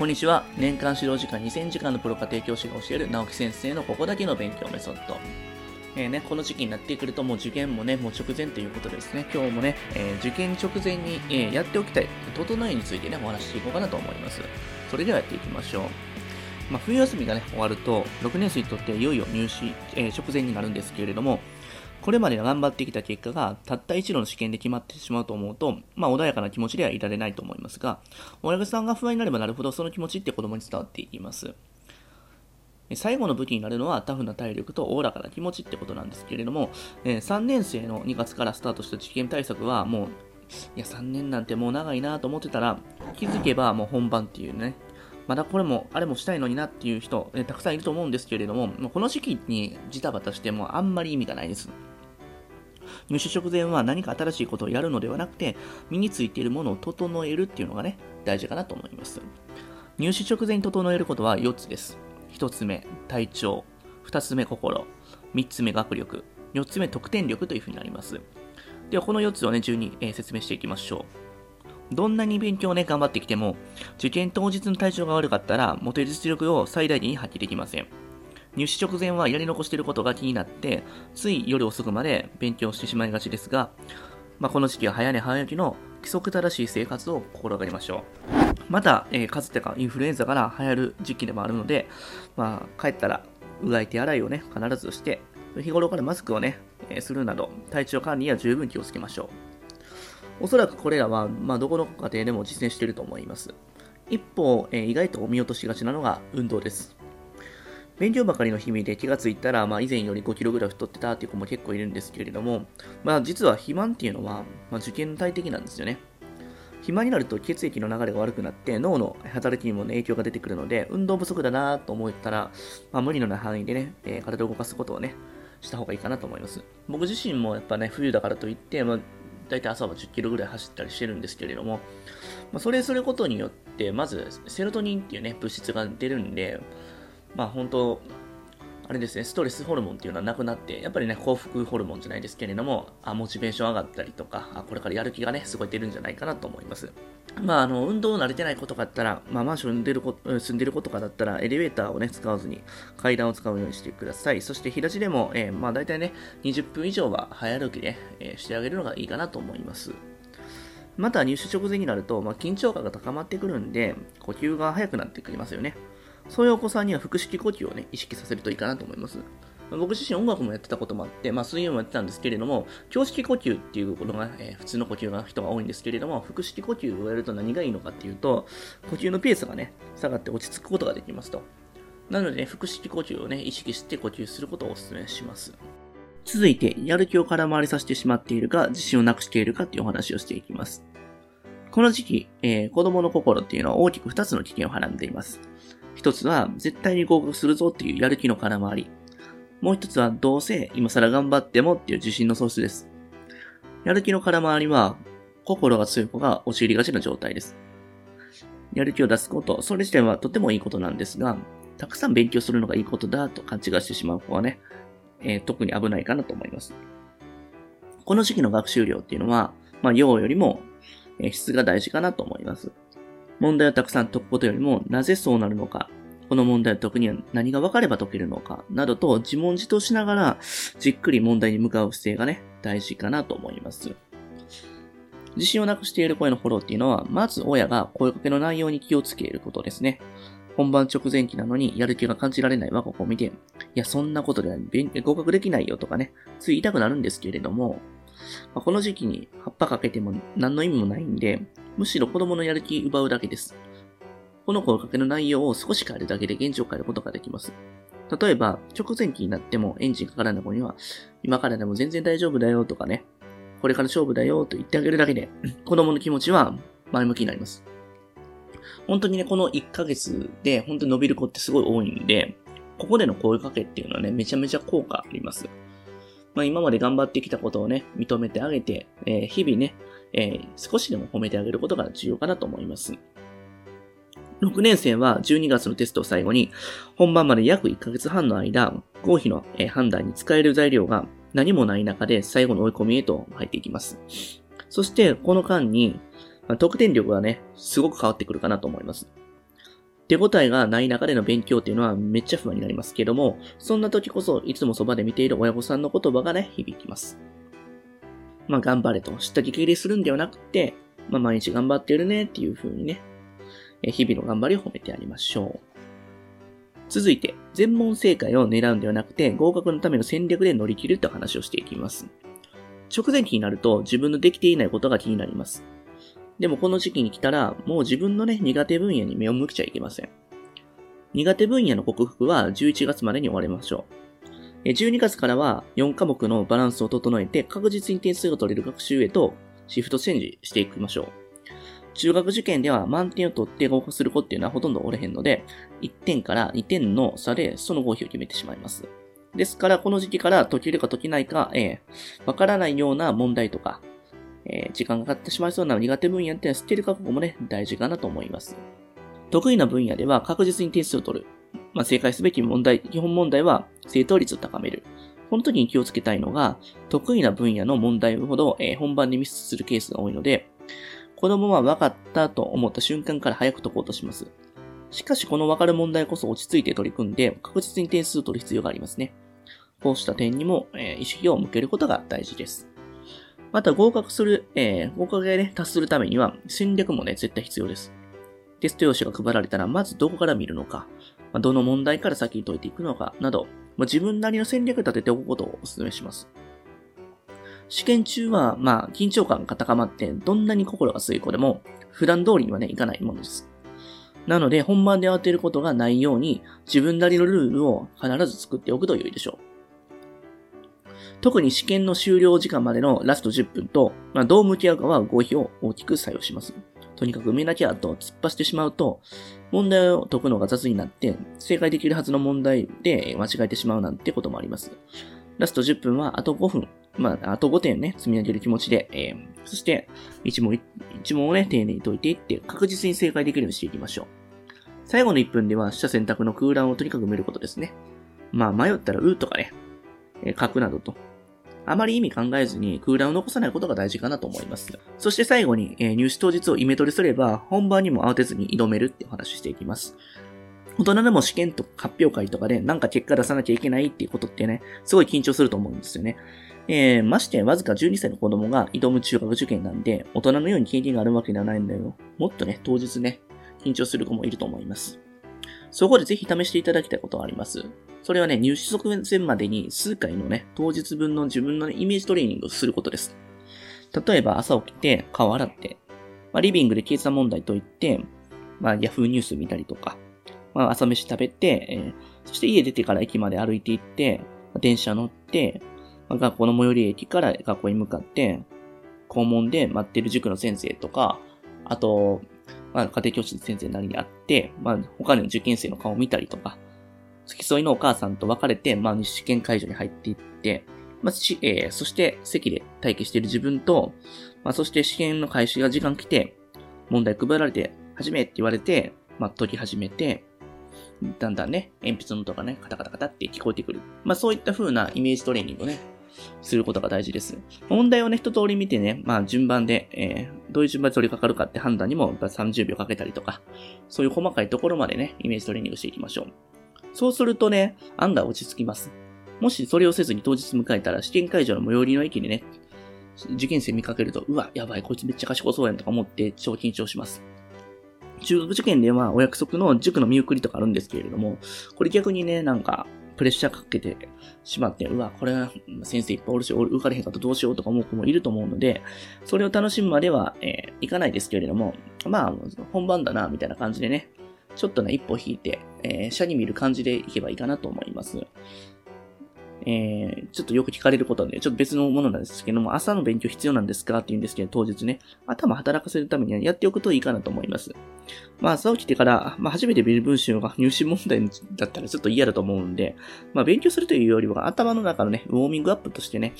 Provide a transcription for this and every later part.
こんにちは。年間指導時間2000時間のプロ家庭教師が教える直樹先生のここだけの勉強メソッド。えーね、この時期になってくるともう受験もね、もう直前ということですね。今日もね、えー受験直前に、えーやっておきたい、整えについてね、お話ししていこうかなと思います。それではやっていきましょう。まあ、冬休みがね、終わると、6年生にとっていよいよ入試、え直前になるんですけれども、これまで頑張ってきた結果が、たった一度の試験で決まってしまうと思うと、まあ、穏やかな気持ちではいられないと思いますが、親御さんが不安になればなるほど、その気持ちって子供に伝わっていきます。最後の武器になるのはタフな体力とおおらかな気持ちってことなんですけれども、え3年生の2月からスタートした受験対策はもう、いや、3年なんてもう長いなと思ってたら、気づけばもう本番っていうね、まだこれも、あれもしたいのになっていう人、えたくさんいると思うんですけれども、もこの時期にジタバタしてもあんまり意味がないです。入試直前は何か新しいことをやるのではなくて、身についているものを整えるっていうのがね、大事かなと思います。入試直前に整えることは4つです。1つ目、体調。2つ目、心。3つ目、学力。4つ目、得点力というふうになります。では、この4つをね、順に、えー説明していきましょう。どんなに勉強をね、頑張ってきても、受験当日の体調が悪かったら、持てる実力を最大限に発揮できません。入試直前はやり残していることが気になって、つい夜遅くまで勉強してしまいがちですが、まあ、この時期は早寝早起きの規則正しい生活を心がけましょう。また、えー風邪とかインフルエンザから流行る時期でもあるので、まあ、帰ったら、うがい手洗いをね、必ずして、日頃からマスクをね、えーするなど、体調管理には十分気をつけましょう。おそらくこれらは、まあ、どこの家庭でも実践していると思います。一方、えー意外と見落としがちなのが運動です。勉強ばかりの日々で気がついたら、まあ、以前より5キロぐらい太ってたっていう子も結構いるんですけれども、まあ、実は肥満っていうのは、まあ、受験の大敵なんですよね。肥満になると血液の流れが悪くなって脳の働きにも、ね、影響が出てくるので運動不足だなと思ったら、まあ、無理のない範囲でね、えー体を動かすことをねした方がいいかなと思います僕自身もやっぱね冬だからといって、まあ、大体朝は10キロぐらい走ったりしてるんですけれども、まあ、それすることによってまずセロトニンっていうね物質が出るんでまあ本当あれですね、ストレスホルモンっていうのはなくなって、やっぱりね、幸福ホルモンじゃないですけれども、あモチベーション上がったりとか、あこれからやる気がね、すごい出るんじゃないかなと思います。まあ、あの、運動慣れてない子とかだったら、まあ、マンションに出る住んでる子とかだったら、エレベーターをね、使わずに階段を使うようにしてください。そして、平地でも、えーまあ、大体ね、20分以上は早歩きで、えーしてあげるのがいいかなと思います。また入試直前になると、まあ、緊張感が高まってくるんで、呼吸が速くなってくりますよね。そういうお子さんには腹式呼吸をね、意識させるといいかなと思います。僕自身音楽もやってたこともあって、まあ水泳もやってたんですけれども、胸式呼吸っていうのが、えー普通の呼吸の人が多いんですけれども、腹式呼吸をやると何がいいのかっていうと、呼吸のペースがね、下がって落ち着くことができますと。なので、ね、腹式呼吸をね、意識して呼吸することをお勧めします。続いて、やる気を空回りさせてしまっているか、自信をなくしているかっていうお話をしていきます。この時期、えー子供の心っていうのは大きく2つの危険をはらんでいます。一つは、絶対に合格するぞっていうやる気の空回り。もう一つは、どうせ今更頑張ってもっていう自信の喪失です。やる気の空回りは、心が強い子が陥りがちな状態です。やる気を出すこと、それ自体はとてもいいことなんですが、たくさん勉強するのがいいことだと勘違いしてしまう子はね、えー特に危ないかなと思います。この時期の学習量っていうのは、まあ、量よりも、質が大事かなと思います。問題をたくさん解くことよりも、なぜそうなるのか、この問題を解くには何が分かれば解けるのか、などと自問自答しながら、じっくり問題に向かう姿勢がね、大事かなと思います。自信をなくしている声のフォローっていうのは、まず親が声かけの内容に気をつけることですね。本番直前期なのにやる気が感じられない我が子を見て、いや、そんなことで勉合格できないよとかね、つい言いたくなるんですけれども、まあこの時期に葉っぱかけても何の意味もないんで、むしろ子供のやる気奪うだけです。この声かけの内容を少し変えるだけで現状を変えることができます。例えば、直前期になってもエンジンかからない子には、今からでも全然大丈夫だよとかね、これから勝負だよと言ってあげるだけで、子供の気持ちは前向きになります。本当にね、この1ヶ月で本当に伸びる子ってすごい多いんで、ここでの声かけっていうのはね、めちゃめちゃ効果あります。まあ、今まで頑張ってきたことをね、認めてあげて、えー日々ね、えー少しでも褒めてあげることが重要かなと思います。6年生は12月のテストを最後に、本番まで約1ヶ月半の間、合否のえ判断に使える材料が何もない中で最後の追い込みへと入っていきます。そして、この間に、ま得点力がね、すごく変わってくるかなと思います。手応えがない中での勉強っていうのはめっちゃ不安になりますけども、そんな時こそいつもそばで見ている親御さんの言葉がね、響きます。まあ頑張れと、知った激励するんではなくて、まあ毎日頑張ってるねっていう風にね、日々の頑張りを褒めてあげましょう。続いて、全問正解を狙うんではなくて、合格のための戦略で乗り切ると話をしていきます。直前期になると自分のできていないことが気になります。でもこの時期に来たら、もう自分のね、苦手分野に目を向けちゃいけません。苦手分野の克服は11月までに終わりましょう。12月からは4科目のバランスを整えて確実に点数が取れる学習へとシフトチェンジしていきましょう。中学受験では満点を取って合格する子っていうのはほとんどおれへんので、1点から2点の差でその合否を決めてしまいます。ですから、この時期から解けるか解けないか、えー、わからないような問題とか、え、時間がかかってしまいそうな苦手分野っていうのは捨てる覚悟もね、大事かなと思います。得意な分野では確実に点数を取る。まあ、正解すべき問題、基本問題は正答率を高める。この時に気をつけたいのが、得意な分野の問題ほど、え、本番にミスするケースが多いので、子供は分かったと思った瞬間から早く解こうとします。しかしこの分かる問題こそ落ち着いて取り組んで確実に点数を取る必要がありますね。こうした点にも、え、意識を向けることが大事です。また合格する、えー、合格がね、達するためには戦略もね、絶対必要です。テスト用紙が配られたら、まずどこから見るのか、まあ、どの問題から先に解いていくのか、など、まあ、自分なりの戦略を立てておくことをお勧めします。試験中は、まあ、緊張感が高まって、どんなに心が強い子でも、普段通りにはね、いかないものです。なので、本番で慌てることがないように、自分なりのルールを必ず作っておくと良いでしょう。特に試験の終了時間までのラスト10分と、まあ、どう向き合うかは合否を大きく作用します。とにかく埋めなきゃと突っ走ってしまうと、問題を解くのが雑になって、正解できるはずの問題で間違えてしまうなんてこともあります。ラスト10分はあと5分まあ、あと5点ね、積み上げる気持ちで、えー、そして、1問、1問をね、丁寧に解いていって、確実に正解できるようにしていきましょう。最後の1分では、下選択の空欄をとにかく埋めることですね。まあ、迷ったら、うとかね、書くなどと。あまり意味考えずに空欄を残さないことが大事かなと思います。そして最後に、えー、入試当日をイメトレすれば、本番にも慌てずに挑めるってお話ししていきます。大人でも試験とか発表会とかでなんか結果出さなきゃいけないっていうことってね、すごい緊張すると思うんですよね。えー、ましてわずか12歳の子供が挑む中学受験なんで、大人のように経験があるわけではないんだよ。もっとね、当日ね、緊張する子もいると思います。そこでぜひ試していただきたいことがあります。それはね、入試直前までに数回のね、当日分の自分の、ね、イメージトレーニングをすることです。例えば朝起きて顔洗って、まあ、リビングで計算問題解いて、まあ、ヤフーニュース見たりとか、まあ、朝飯食べて、えー、そして家出てから駅まで歩いて行って、電車乗って、まあ学校の最寄り駅から学校に向かって、校門で待ってる塾の先生とか、あと、まあ、家庭教師の先生なりに会って、まあ、他の受験生の顔を見たりとか、付き添いのお母さんと別れて、まあ、試験会場に入っていって、まあ、し、えー、そして席で待機している自分と、まあ、そして試験の開始が時間来て、問題配られて、始めって言われて、まあ、解き始めて、だんだんね、鉛筆の音がね、カタカタカタって聞こえてくる。まあ、そういった風なイメージトレーニングをね、することが大事です。問題をね、一通り見てね、まあ順番で、えー、どういう順番で取り掛かるかって判断にも、やっぱ30秒かけたりとか、そういう細かいところまでね、イメージトレーニングしていきましょう。そうするとね、案外落ち着きます。もしそれをせずに当日迎えたら、試験会場の最寄りの駅でね、受験生見かけると、うわ、やばい、こいつめっちゃ賢そうやんとか思って超緊張します。中学受験ではお約束の塾の見送りとかあるんですけれども、これ逆にね、なんか、プレッシャーかけてしまって、うわ、これは先生いっぱいおるし、受かれへんかったらどうしようとか思う子もいると思うので、それを楽しむまでは、えー、いかないですけれども、まあ、本番だな、みたいな感じでね、ちょっとね、一歩引いて、えー、車に見る感じでいけばいいかなと思います。えー、ちょっとよく聞かれることで、ちょっと別のものなんですけども、朝の勉強必要なんですかって言うんですけど、当日ね、頭働かせるためにはやっておくといいかなと思います。まあ、朝起きてから、まあ、初めて見る文章が入試問題だったらちょっと嫌だと思うんで、まあ、勉強するというよりは、頭の中のね、ウォーミングアップとしてね、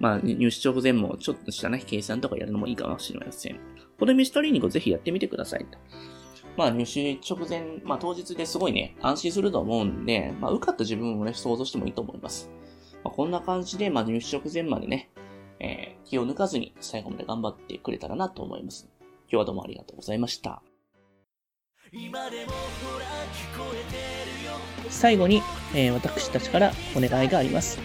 まあ、入試直前もちょっとしたね、計算とかやるのもいいかもしれません。このミストリーニングをぜひやってみてください。まあ入試直前、まあ当日ですごいね、安心すると思うんで、まあ受かった自分をね、想像してもいいと思います。まあ、こんな感じで、まあ、入試直前までね、えー、気を抜かずに最後まで頑張ってくれたらなと思います。今日はどうもありがとうございました。最後に、えー、私たちからお願いがあります。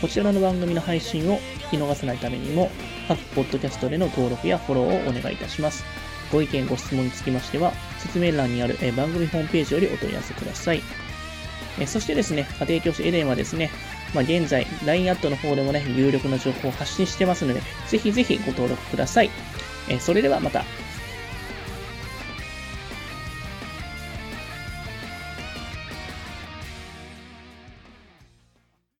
こちらの番組の配信を聞き逃さないためにも、各ポッドキャストでの登録やフォローをお願いいたします。ご意見、ご質問につきましては、説明欄にある、番組ホームページよりお問い合わせください。え、そしてですね、家庭教師エデンはですね、まあ、現在、LINE アットの方でもね、有力な情報を発信してますので、ぜひぜひご登録ください。え、それではまた。